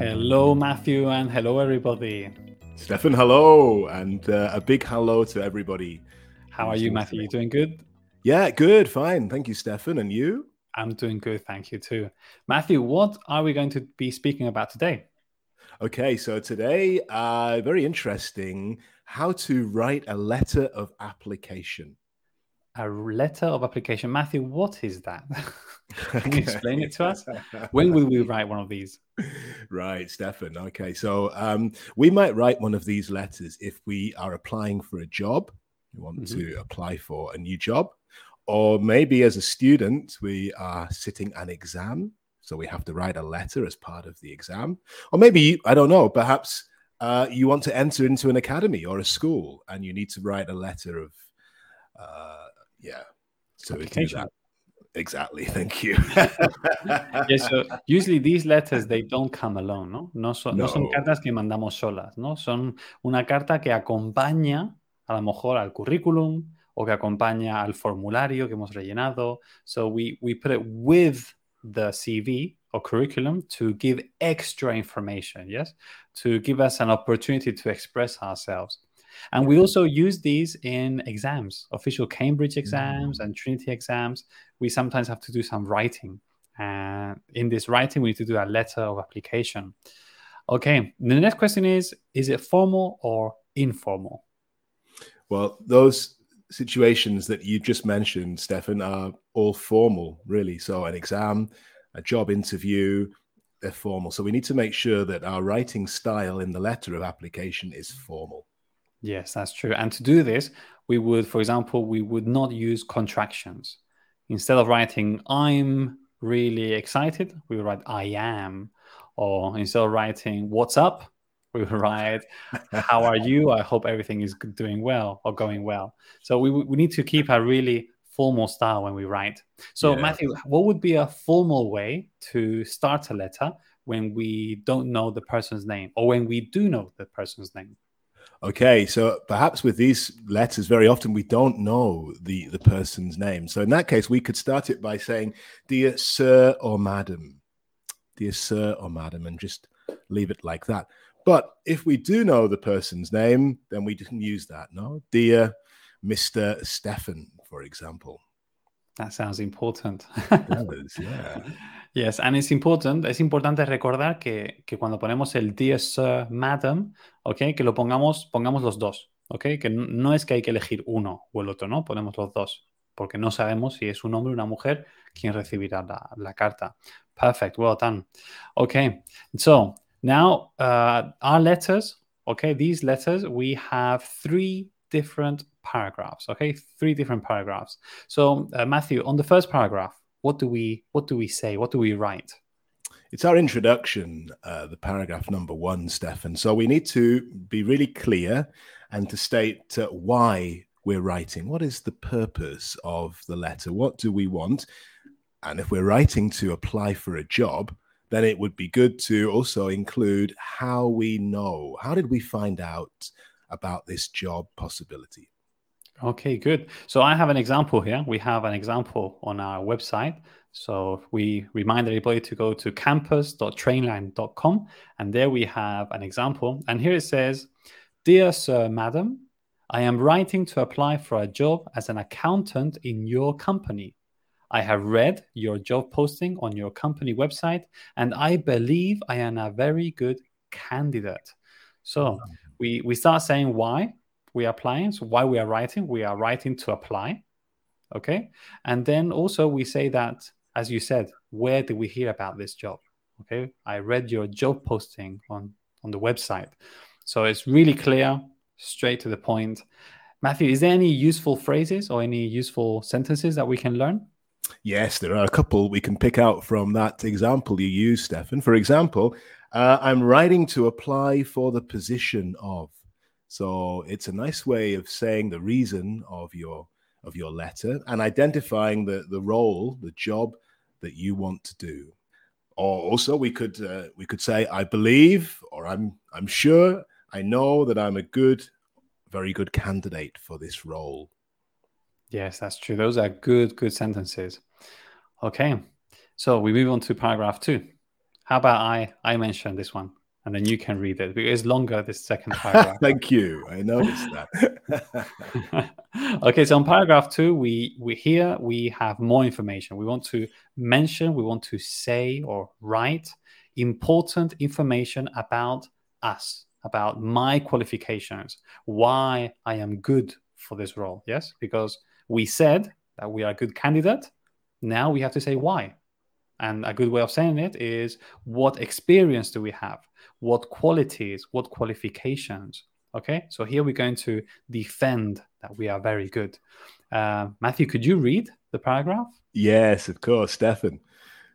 Hello, Matthew, and hello, everybody. Stefan, hello, and uh, a big hello to everybody. How are you, Matthew? You doing good? Yeah, good, fine. Thank you, Stefan. And you? I'm doing good, thank you too. Matthew, what are we going to be speaking about today? Okay, so today, uh, very interesting how to write a letter of application. A letter of application. Matthew, what is that? Can you explain it to us? When will we write one of these? Right, Stefan. Okay, so um, we might write one of these letters if we are applying for a job. We want mm-hmm. to apply for a new job. Or maybe as a student, we are sitting an exam. So we have to write a letter as part of the exam. Or maybe, I don't know, perhaps uh, you want to enter into an academy or a school and you need to write a letter of, uh, yeah. So we do that. Exactly, thank you. yeah, so usually these letters they don't come alone, ¿no? No son, no. no son cartas que mandamos solas, ¿no? Son una carta que acompaña a lo mejor al currículum o que acompaña al formulario que hemos rellenado. So we, we put it with the CV or curriculum to give extra information, yes? To give us an opportunity to express ourselves. And we also use these in exams, official Cambridge exams mm. and Trinity exams. We sometimes have to do some writing. And in this writing, we need to do a letter of application. Okay, the next question is Is it formal or informal? Well, those situations that you just mentioned, Stefan, are all formal, really. So, an exam, a job interview, they're formal. So, we need to make sure that our writing style in the letter of application is formal. Yes, that's true. And to do this, we would, for example, we would not use contractions. Instead of writing, I'm really excited, we would write, I am. Or instead of writing, what's up, we would write, how are you? I hope everything is doing well or going well. So we, we need to keep a really formal style when we write. So, yeah. Matthew, what would be a formal way to start a letter when we don't know the person's name or when we do know the person's name? Okay, so perhaps with these letters, very often we don't know the, the person's name. So in that case, we could start it by saying, Dear Sir or Madam, Dear Sir or Madam, and just leave it like that. But if we do know the person's name, then we can use that, no? Dear Mr. Stefan, for example. That sounds important. does, yeah. Yes, and it's important, es importante recordar que, que cuando ponemos el dear sir, madam, ¿ok? Que lo pongamos, pongamos los dos, ¿ok? Que no es que hay que elegir uno o el otro, ¿no? Ponemos los dos, porque no sabemos si es un hombre o una mujer quien recibirá la, la carta. Perfect, well done. Okay, so now uh, our letters, okay, these letters, we have three different paragraphs, okay? Three different paragraphs. So, uh, Matthew, on the first paragraph, what do we what do we say? What do we write? It's our introduction, uh, the paragraph number one, Stefan. So we need to be really clear and to state uh, why we're writing. What is the purpose of the letter? What do we want? And if we're writing to apply for a job, then it would be good to also include how we know. How did we find out about this job possibility? Okay, good. So I have an example here. We have an example on our website. So we remind everybody to go to campus.trainlang.com and there we have an example. And here it says, Dear Sir, Madam, I am writing to apply for a job as an accountant in your company. I have read your job posting on your company website and I believe I am a very good candidate. So oh, we, we start saying why we are applying. So why we are writing, we are writing to apply. Okay. And then also we say that, as you said, where did we hear about this job? Okay. I read your job posting on, on the website. So it's really clear, straight to the point. Matthew, is there any useful phrases or any useful sentences that we can learn? Yes, there are a couple we can pick out from that example you used, Stefan. For example, uh, I'm writing to apply for the position of. So it's a nice way of saying the reason of your of your letter and identifying the the role, the job that you want to do. Or also we could uh, we could say I believe or I'm I'm sure I know that I'm a good very good candidate for this role. Yes, that's true. Those are good good sentences. Okay. So we move on to paragraph 2. How about I I mention this one and then you can read it because it's longer this second paragraph. Thank you. I noticed that. okay, so on paragraph two, we we here we have more information. We want to mention, we want to say or write important information about us, about my qualifications, why I am good for this role. Yes, because we said that we are a good candidate. Now we have to say why. And a good way of saying it is what experience do we have? What qualities, what qualifications? Okay, so here we're going to defend that we are very good. Uh, Matthew, could you read the paragraph? Yes, of course, Stefan.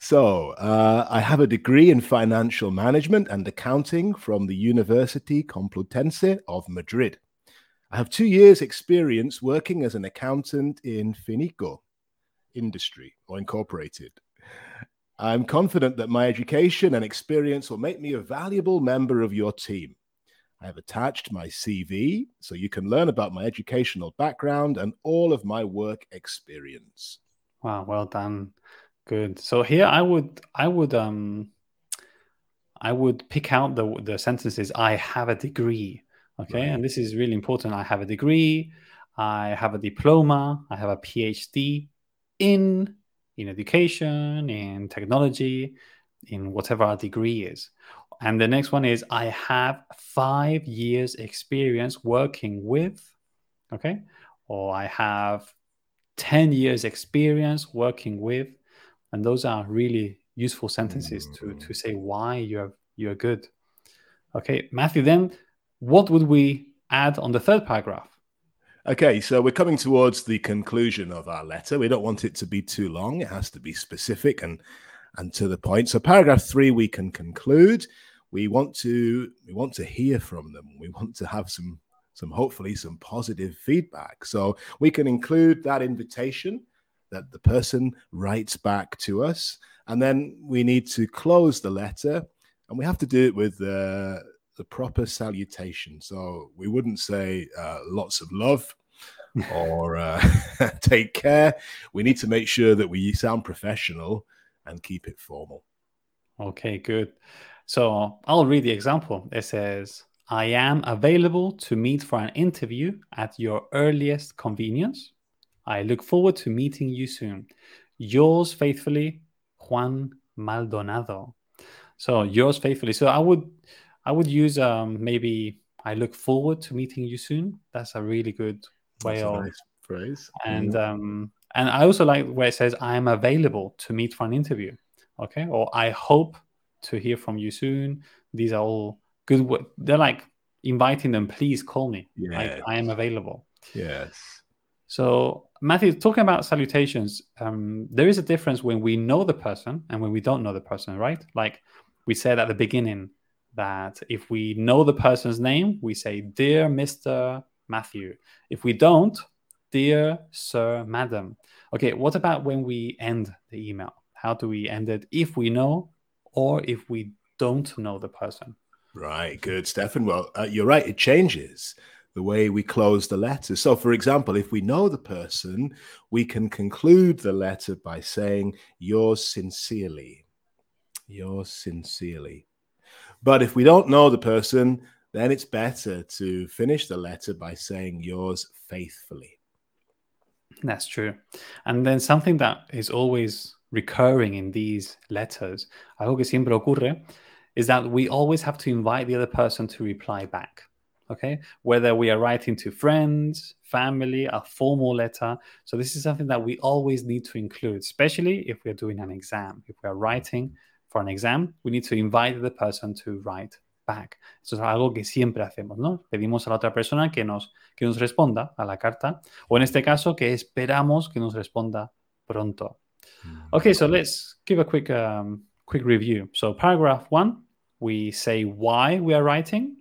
So, uh, I have a degree in financial management and accounting from the University Complutense of Madrid. I have two years' experience working as an accountant in Finico industry or incorporated. I'm confident that my education and experience will make me a valuable member of your team. I have attached my CV so you can learn about my educational background and all of my work experience. Wow, well done. Good. So here I would I would um I would pick out the the sentences I have a degree. Okay? Right. And this is really important. I have a degree, I have a diploma, I have a PhD in in education, in technology, in whatever our degree is. And the next one is I have five years experience working with, okay, or I have 10 years experience working with. And those are really useful sentences to, mm. to say why you're you're good. Okay, Matthew, then what would we add on the third paragraph? Okay, so we're coming towards the conclusion of our letter. We don't want it to be too long. It has to be specific and and to the point. So paragraph 3 we can conclude. We want to we want to hear from them. We want to have some some hopefully some positive feedback. So we can include that invitation that the person writes back to us and then we need to close the letter and we have to do it with uh, the proper salutation. So we wouldn't say uh, lots of love or uh, take care. We need to make sure that we sound professional and keep it formal. Okay, good. So I'll read the example. It says, I am available to meet for an interview at your earliest convenience. I look forward to meeting you soon. Yours faithfully, Juan Maldonado. So yours faithfully. So I would I would use um maybe I look forward to meeting you soon. That's a really good way of nice phrase. And mm-hmm. um, and I also like where it says I am available to meet for an interview. Okay, or I hope to hear from you soon. These are all good. They're like inviting them. Please call me. Yeah. I am available. Yes. So Matthew, talking about salutations, um, there is a difference when we know the person and when we don't know the person, right? Like we said at the beginning that if we know the person's name, we say, "Dear Mister Matthew. If we don't, dear sir, madam. Okay, what about when we end the email? How do we end it if we know or if we don't know the person? Right, good, Stefan. Well, uh, you're right, it changes the way we close the letter. So, for example, if we know the person, we can conclude the letter by saying, Yours sincerely. Yours sincerely. But if we don't know the person, then it's better to finish the letter by saying yours faithfully. That's true. And then something that is always recurring in these letters, algo que siempre ocurre, is that we always have to invite the other person to reply back. Okay, whether we are writing to friends, family, a formal letter. So, this is something that we always need to include, especially if we're doing an exam. If we are writing for an exam, we need to invite the person to write back. Eso es algo que siempre hacemos, ¿no? Pedimos a la otra persona que nos, que nos responda a la carta, o en este caso, que esperamos que nos responda pronto. Mm. Okay, so let's give a quick, um, quick review. So, paragraph one, we say why we are writing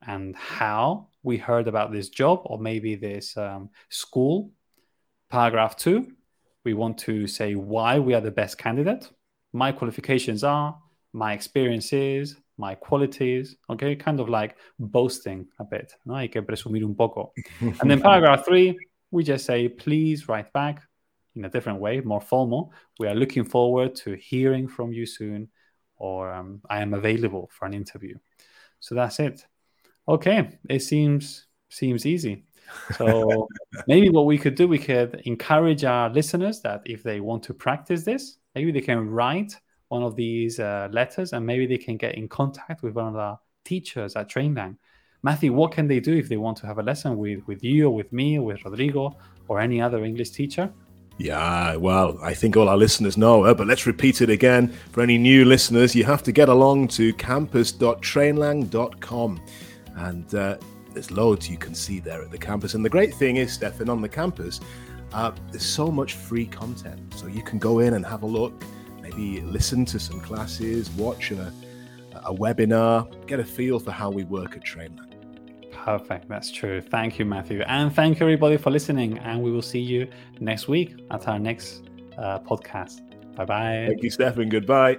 and how we heard about this job or maybe this um, school. Paragraph two, we want to say why we are the best candidate. My qualifications are, my experience is, my qualities, okay? Kind of like boasting a bit, ¿no? Hay que presumir un poco. and then paragraph three, we just say, please write back in a different way, more formal. We are looking forward to hearing from you soon, or um, I am available for an interview. So that's it. Okay, it seems seems easy. So maybe what we could do, we could encourage our listeners that if they want to practice this, maybe they can write one of these uh, letters and maybe they can get in contact with one of our teachers at Trainlang. Matthew, what can they do if they want to have a lesson with, with you or with me or with Rodrigo or any other English teacher? Yeah, well, I think all our listeners know it, but let's repeat it again. For any new listeners, you have to get along to campus.trainlang.com. And uh, there's loads you can see there at the campus. And the great thing is, Stefan, on the campus, uh, there's so much free content. So you can go in and have a look, maybe listen to some classes, watch a, a webinar, get a feel for how we work at Trainlang. Perfect. That's true. Thank you, Matthew. And thank you, everybody, for listening. And we will see you next week at our next uh, podcast. Bye bye. Thank you, Stefan. Goodbye.